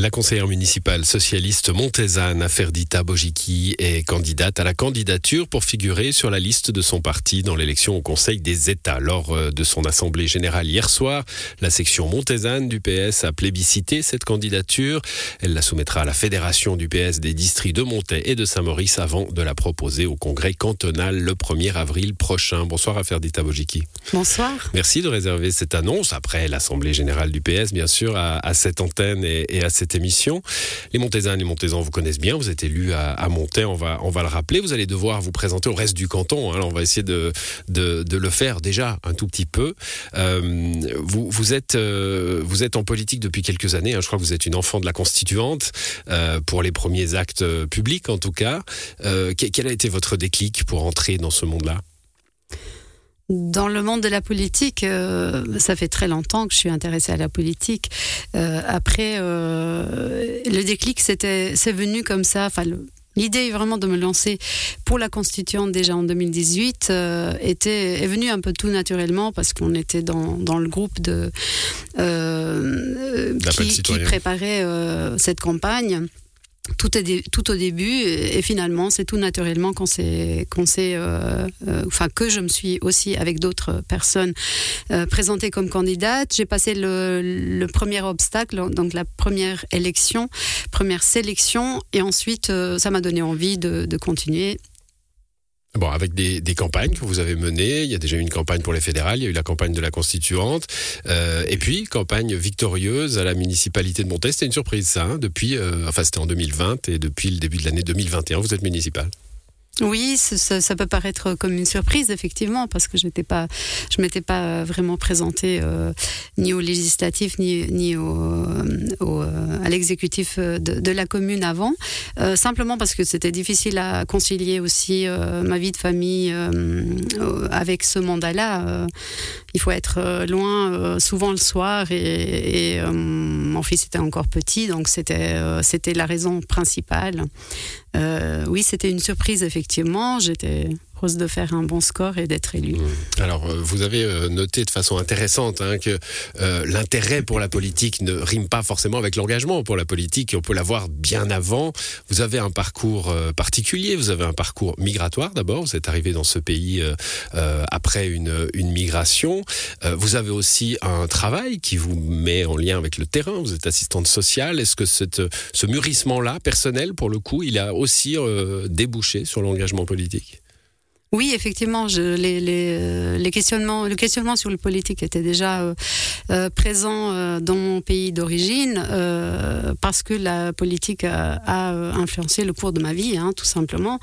La conseillère municipale socialiste montezane Ferdita Bojiki est candidate à la candidature pour figurer sur la liste de son parti dans l'élection au Conseil des États. Lors euh, de son assemblée générale hier soir, la section montezane du PS a plébiscité cette candidature. Elle la soumettra à la fédération du PS des districts de Montaix et de Saint-Maurice avant de la proposer au congrès cantonal le 1er avril prochain. Bonsoir Ferdita Bojiki. Bonsoir. Merci de réserver cette annonce après l'assemblée générale du PS, bien sûr, à, cette antenne et, et à cette émission. Les Montésans et les Montésans vous connaissent bien. Vous êtes élu à, à on va, on va le rappeler. Vous allez devoir vous présenter au reste du canton. Hein. on va essayer de, de, le faire déjà un tout petit peu. Euh, vous, vous, êtes, euh, vous êtes en politique depuis quelques années. Hein. Je crois que vous êtes une enfant de la Constituante, euh, pour les premiers actes publics en tout cas. quel a été votre déclic pour entrer dans ce monde-là? Dans le monde de la politique, euh, ça fait très longtemps que je suis intéressée à la politique. Euh, après, euh, le déclic, c'était, c'est venu comme ça. Enfin, L'idée vraiment de me lancer pour la constituante déjà en 2018 était est venue un peu tout naturellement parce qu'on était dans, dans le groupe de qui, qui, préparait cette campagne tout, est tout au début et, finalement c'est tout naturellement qu'on euh, euh, enfin que je me suis aussi avec d'autres personnes euh, présentée comme candidate j'ai passé le, premier obstacle donc la première élection première sélection et ensuite ça m'a donné envie de continuer Bon, avec des, campagnes que vous avez menées, il y a déjà eu une campagne pour les fédérales, il y a eu la campagne de la constituante, euh, et puis campagne victorieuse à la municipalité de Montaix. C'était une surprise, ça, hein, depuis, euh, enfin c'était en 2020 et depuis le début de l'année 2021, vous êtes municipal. Oui, ça, peut paraître comme une surprise, effectivement, parce que je je m'étais pas vraiment présentée euh, ni au législatif ni, ni au, euh, à l'exécutif de, la commune avant, euh, simplement parce que c'était difficile à concilier aussi ma vie de famille avec ce mandat-là. Il faut être loin souvent le soir et, et mon fils était encore petit, donc c'était c'était la raison principale. oui, c'était une surprise effectivement effectivement, de faire un bon score et d'être élu. Mmh. Alors, euh, vous avez euh, noté de façon intéressante hein, que euh, l'intérêt pour la politique ne rime pas forcément avec l'engagement pour la politique. On peut l'avoir bien avant. Vous avez un parcours particulier. Vous avez un parcours migratoire d'abord. Vous êtes arrivé dans ce pays après une, migration. vous avez aussi un travail qui vous met en lien avec le terrain. Vous êtes assistante sociale. Est-ce que ce mûrissement-là, personnel, pour le coup, il a aussi débouché sur l'engagement politique? Oui, effectivement, je, les, les, euh, les, questionnements, le questionnement sur le politique était déjà euh, euh présent euh, dans mon pays d'origine euh, parce que la politique a, a, influencé le cours de ma vie, hein, tout simplement.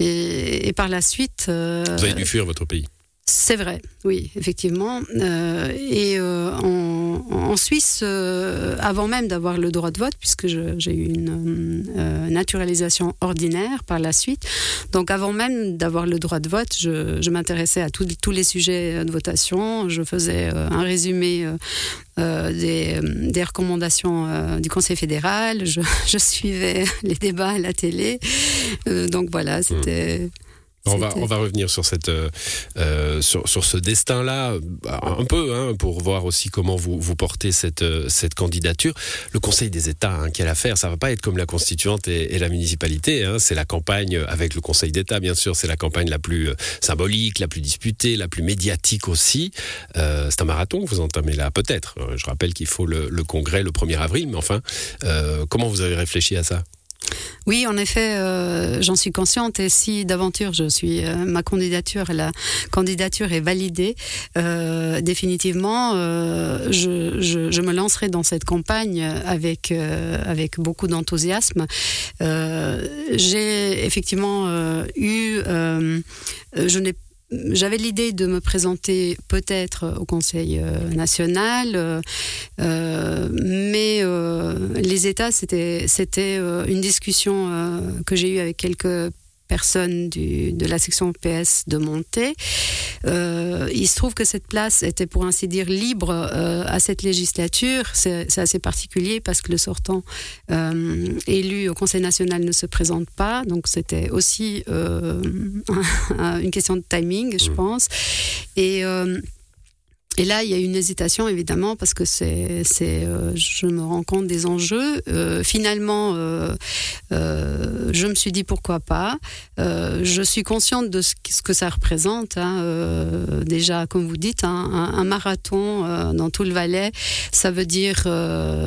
Et, et par la suite, vous avez dû fuir votre pays. C'est vrai, oui, effectivement. Euh, et euh, en, en, Suisse, euh, avant même d'avoir le droit de vote, puisque j'ai eu une naturalisation ordinaire par la suite, donc avant même d'avoir le droit de vote, je, je m'intéressais à tous les sujets de votation. Je faisais un résumé des, des, recommandations du Conseil fédéral. Je, je, suivais les débats à la télé. donc voilà, c'était. On va, on va revenir sur, cette, euh, euh, sur, sur, ce destin-là un peu, hein, pour voir aussi comment vous, vous portez cette, euh, cette candidature. Le Conseil des États, hein, quelle affaire Ça va pas être comme la constituante et, la municipalité. Hein, c'est la campagne avec le Conseil d'État, bien sûr. C'est la campagne la plus symbolique, la plus disputée, la plus médiatique aussi. c'est un marathon que vous entamez là, peut-être. Je rappelle qu'il faut le, le, congrès le 1er avril, mais enfin, comment vous avez réfléchi à ça? Oui, en effet, euh, j'en suis consciente. Et si d'aventure, je suis euh, ma candidature, la candidature est validée euh, définitivement, je, me lancerai dans cette campagne avec avec beaucoup d'enthousiasme. J'ai effectivement eu, je n'ai j'avais l'idée de me présenter peut-être au Conseil national, mais les États, c'était c'était une discussion que j'ai eue avec quelques personne du, de la section PS de Monté. Euh, il se trouve que cette place était pour ainsi dire libre euh, à cette législature. C'est assez particulier parce que le sortant euh, élu au Conseil national ne se présente pas. Donc c'était aussi euh, une question de timing, je mmh. pense. Et Et là, il y a une hésitation évidemment parce que c'est, c'est, euh, je me rends compte des enjeux. Euh, finalement, euh, euh, je me suis dit pourquoi pas. Euh, je suis consciente de ce, que ça représente. Hein, euh, déjà, comme vous dites, un, un, un marathon dans tout le Valais, ça veut dire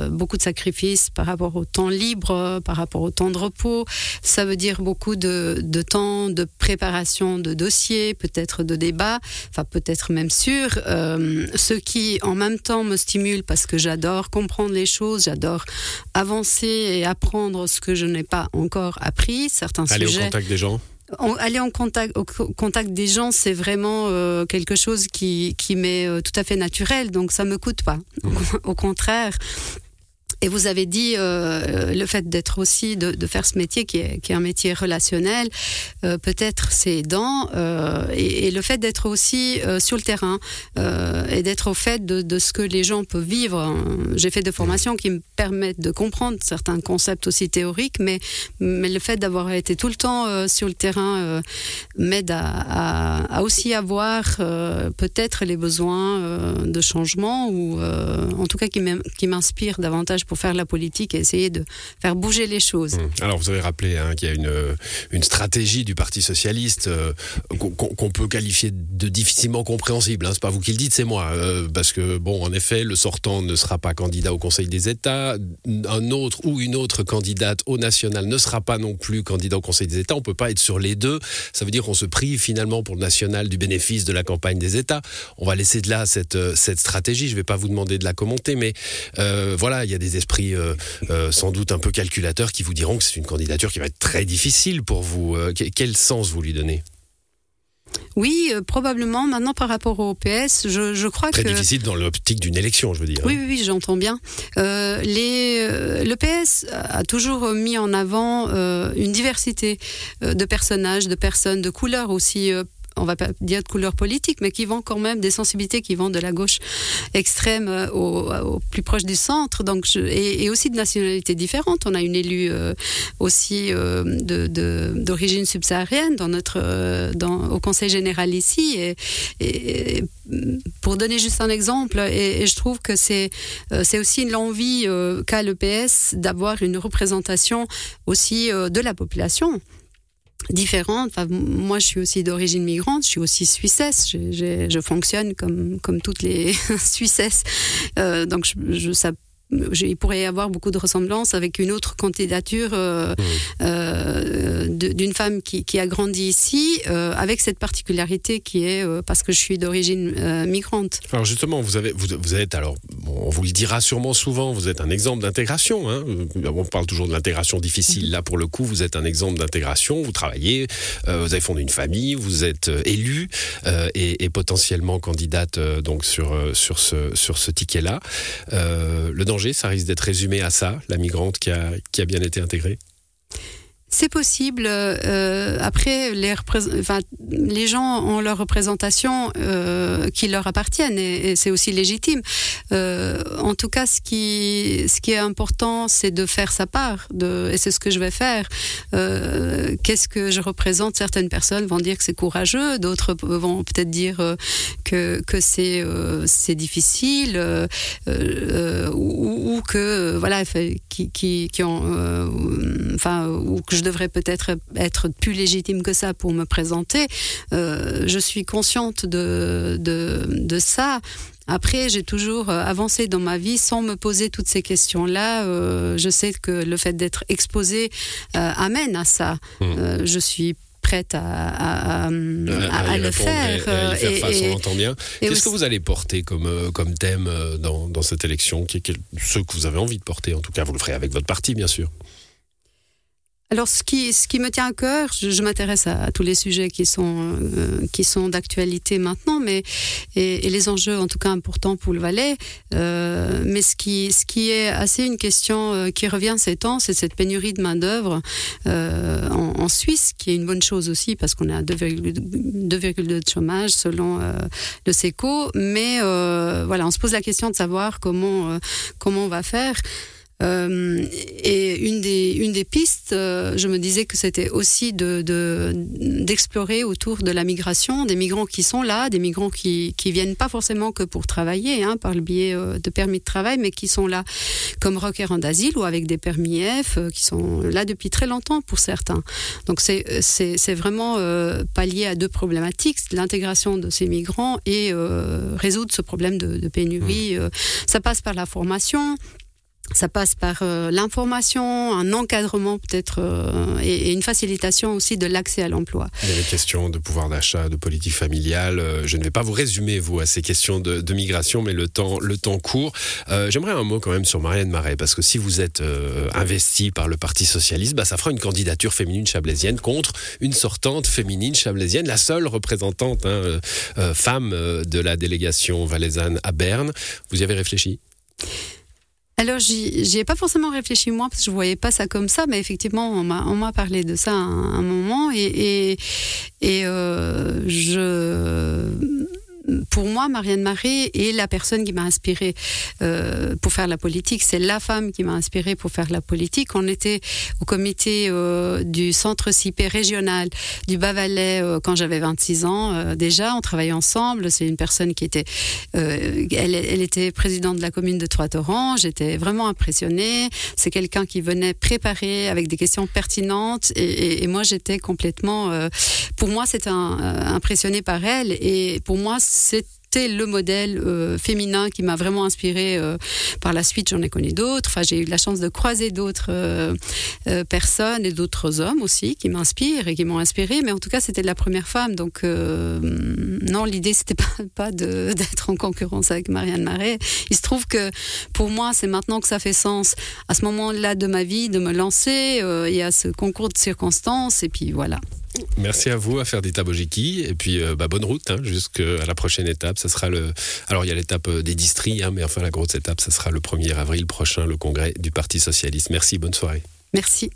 beaucoup de sacrifices par rapport au temps libre, par rapport au temps de repos. Ça veut dire beaucoup de, de temps de préparation de dossiers, peut-être de débats, enfin peut-être même sûr. Euh, ce qui en même temps me stimule parce que j'adore comprendre les choses, j'adore avancer et apprendre ce que je n'ai pas encore appris, certains Aller sujets. au contact des gens En- aller en contact, au co- contact des gens, c'est vraiment euh, quelque chose qui, qui m'est euh, tout à fait naturel, donc ça me coûte pas. Mhm. Au contraire. Et vous avez dit euh, le fait d'être aussi de, faire ce métier qui est, qui est un métier relationnel, euh, peut-être c'est aidant, euh, et, le fait d'être aussi sur le terrain et d'être au fait de, de ce que les gens peuvent vivre. J'ai fait des formations qui me permettent de comprendre certains concepts aussi théoriques, mais mais le fait d'avoir été tout le temps sur le terrain m'aide à, à, aussi avoir peut-être les besoins de changement ou en tout cas qui m'inspire davantage pour faire la politique et essayer de faire bouger les choses. Hum. Alors vous avez rappelé hein, qu'il y a une, stratégie du Parti socialiste euh, qu'on peut qualifier de difficilement compréhensible. Hein. C'est pas vous qui le dites, c'est moi. Euh, parce que bon, en effet, le sortant ne sera pas candidat au Conseil des États. Un autre ou une autre candidate au national ne sera pas non plus candidat au Conseil des États. On peut pas être sur les deux. Ça veut dire qu'on se prive finalement pour le national du bénéfice de la campagne des États. On va laisser de là cette, euh, stratégie. Je vais pas vous demander de la commenter, mais voilà, il y a des esprits euh, euh, sans doute un peu calculateurs qui vous diront que c'est une candidature qui va être très difficile pour vous. Euh, que- quel sens vous lui donnez? Oui, euh, probablement. Maintenant, par rapport au PS, je, je crois Très que difficile dans l'optique d'une élection, je veux dire. Oui, hein. oui, oui, j'entends bien. Euh, les, euh, le PS a toujours mis en avant une diversité de personnages, de personnes, de couleurs aussi. On va pas dire de couleur politique, mais qui vont quand même des sensibilités qui vont de la gauche extrême euh, au, plus proche du centre, donc et, aussi de nationalités différentes. On a une élue euh, aussi euh, d'origine subsaharienne dans notre dans, au Conseil général ici. Et, pour donner juste un exemple, et, je trouve que c'est c'est aussi l'envie qu'a le PS d'avoir une représentation aussi de la population différente. Enfin, m- moi, je suis aussi d'origine migrante, je suis aussi suissesse. Je fonctionne comme, comme toutes les suissesses. Euh, donc, je, je- ça, il pourrait y avoir beaucoup de ressemblances avec une autre candidature euh, euh, de- d'une femme qui, qui a grandi ici, euh, avec cette particularité qui est euh, parce que je suis d'origine euh, migrante. Alors justement, vous, avez, vous, vous êtes, alors, bon, on vous le dira sûrement souvent, vous êtes un exemple d'intégration. Hein. On parle toujours de l'intégration difficile. Là, pour le coup, vous êtes un exemple d'intégration. Vous travaillez, euh, vous avez fondé une famille, vous êtes euh, élu euh, et, et potentiellement candidate euh, donc sur, euh, sur ce, sur ce ticket-là. Euh, le danger, ça risque d'être résumé à ça, la migrante qui a, bien été intégrée. C'est possible. euh, après, les, gens ont leur représentation euh, qui leur appartiennent et, c'est aussi légitime. Euh, en tout cas, ce qui, est important, c'est de faire sa part. Et c'est ce que je vais faire. Euh, Qu'est-ce que je représente? Certaines personnes vont dire que c'est courageux, d'autres vont peut-être dire que, c'est difficile ou, que voilà, qui, ont, enfin, ou que je devrais peut-être être plus légitime que ça pour me présenter. Euh, je suis consciente de, de, de ça. Après, j'ai toujours euh, avancé dans ma vie sans me poser toutes ces questions-là. Euh, je sais que le fait d'être exposé euh, amène à ça. Euh, je suis prête à, à, à, à- à y le faire. et- et à y faire face, et- on entend bien. et Qu'est-ce aussi- que vous allez porter comme, comme thème dans, dans cette élection? Qui, qui- Ce que vous avez envie de porter, en tout cas, vous le ferez avec votre parti, bien sûr. Alors, ce qui, ce qui me tient à cœur, je, je m'intéresse à, tous les sujets qui sont, euh, qui sont d'actualité maintenant, mais, et, et les enjeux, en tout cas, importants pour le Valais. Euh, mais ce qui, ce qui est assez une question euh, qui revient ces temps, c'est cette pénurie de main-d'œuvre euh, en, en Suisse, qui est une bonne chose aussi, parce qu'on à 2,2 2,2 de chômage selon euh, le SECO. Mais euh, voilà, on se pose la question de savoir comment, comment on va faire. Euh, et une des, une des pistes, euh, je me disais que c'était aussi de, d'explorer autour de la migration, des migrants qui sont là, des migrants qui, qui viennent pas forcément que pour travailler, hein, par le biais de permis de travail, mais qui sont là comme requérants d'asile ou avec des permis F, qui sont là depuis très longtemps pour certains. Donc c'est, vraiment pas lié à deux problématiques, l'intégration de ces migrants et résoudre ce problème de, de pénurie. Mmh. ça passe par la formation, ça passe par euh, l'information, un encadrement peut-être euh, et, une facilitation aussi de l'accès à l'emploi. Il y a les questions de pouvoir d'achat, de politique familiale. Euh, je ne vais pas vous résumer vous à ces questions de, migration, mais le temps, le temps court. J'aimerais un mot quand même sur Marianne Marais, parce que si vous êtes investi par le Parti socialiste, bah, ça fera une candidature féminine chablaisienne contre une sortante féminine chablaisienne, la seule représentante hein, femme de la délégation valaisanne à Berne. Vous y avez réfléchi? Alors, j'y ai pas forcément réfléchi moi parce que je voyais pas ça comme ça, mais effectivement, on m'a parlé de ça à un, moment et, et, et euh, je pour moi, Marianne Marais est la personne qui m'a inspirée euh, pour faire la politique. C'est la femme qui m'a inspirée pour faire la politique. On était au comité euh, du centre CIP régional du Bas-Valais euh, quand j'avais 26 ans. Déjà, on travaillait ensemble. C'est une personne qui était, elle, était présidente de la commune de Trois-Torrents. J'étais vraiment impressionnée. C'est quelqu'un qui venait préparer avec des questions pertinentes et, moi j'étais complètement, pour moi c'était impressionné par elle et pour moi c'était le modèle euh, féminin qui m'a vraiment inspiré. Euh, par la suite, j'en ai connu d'autres. J'ai eu la chance de croiser d'autres euh, personnes et d'autres hommes aussi qui m'inspirent et qui m'ont inspiré. Mais en tout cas, c'était la première femme. Donc, non, l'idée, c'était pas, pas d'être en concurrence avec Marianne Marais. Il se trouve que pour moi, c'est maintenant que ça fait sens, à ce moment-là de ma vie, de me lancer. Il y a ce concours de circonstances. Et puis voilà. Merci à vous, à faire des Bojiki. Et puis, euh, bah, bonne route hein, jusqu'à la prochaine étape. Ça sera le. Alors, il y a l'étape euh, des districts, hein, mais enfin, la grosse étape, ça sera le 1er avril prochain, le congrès du Parti Socialiste. Merci, bonne soirée. Merci.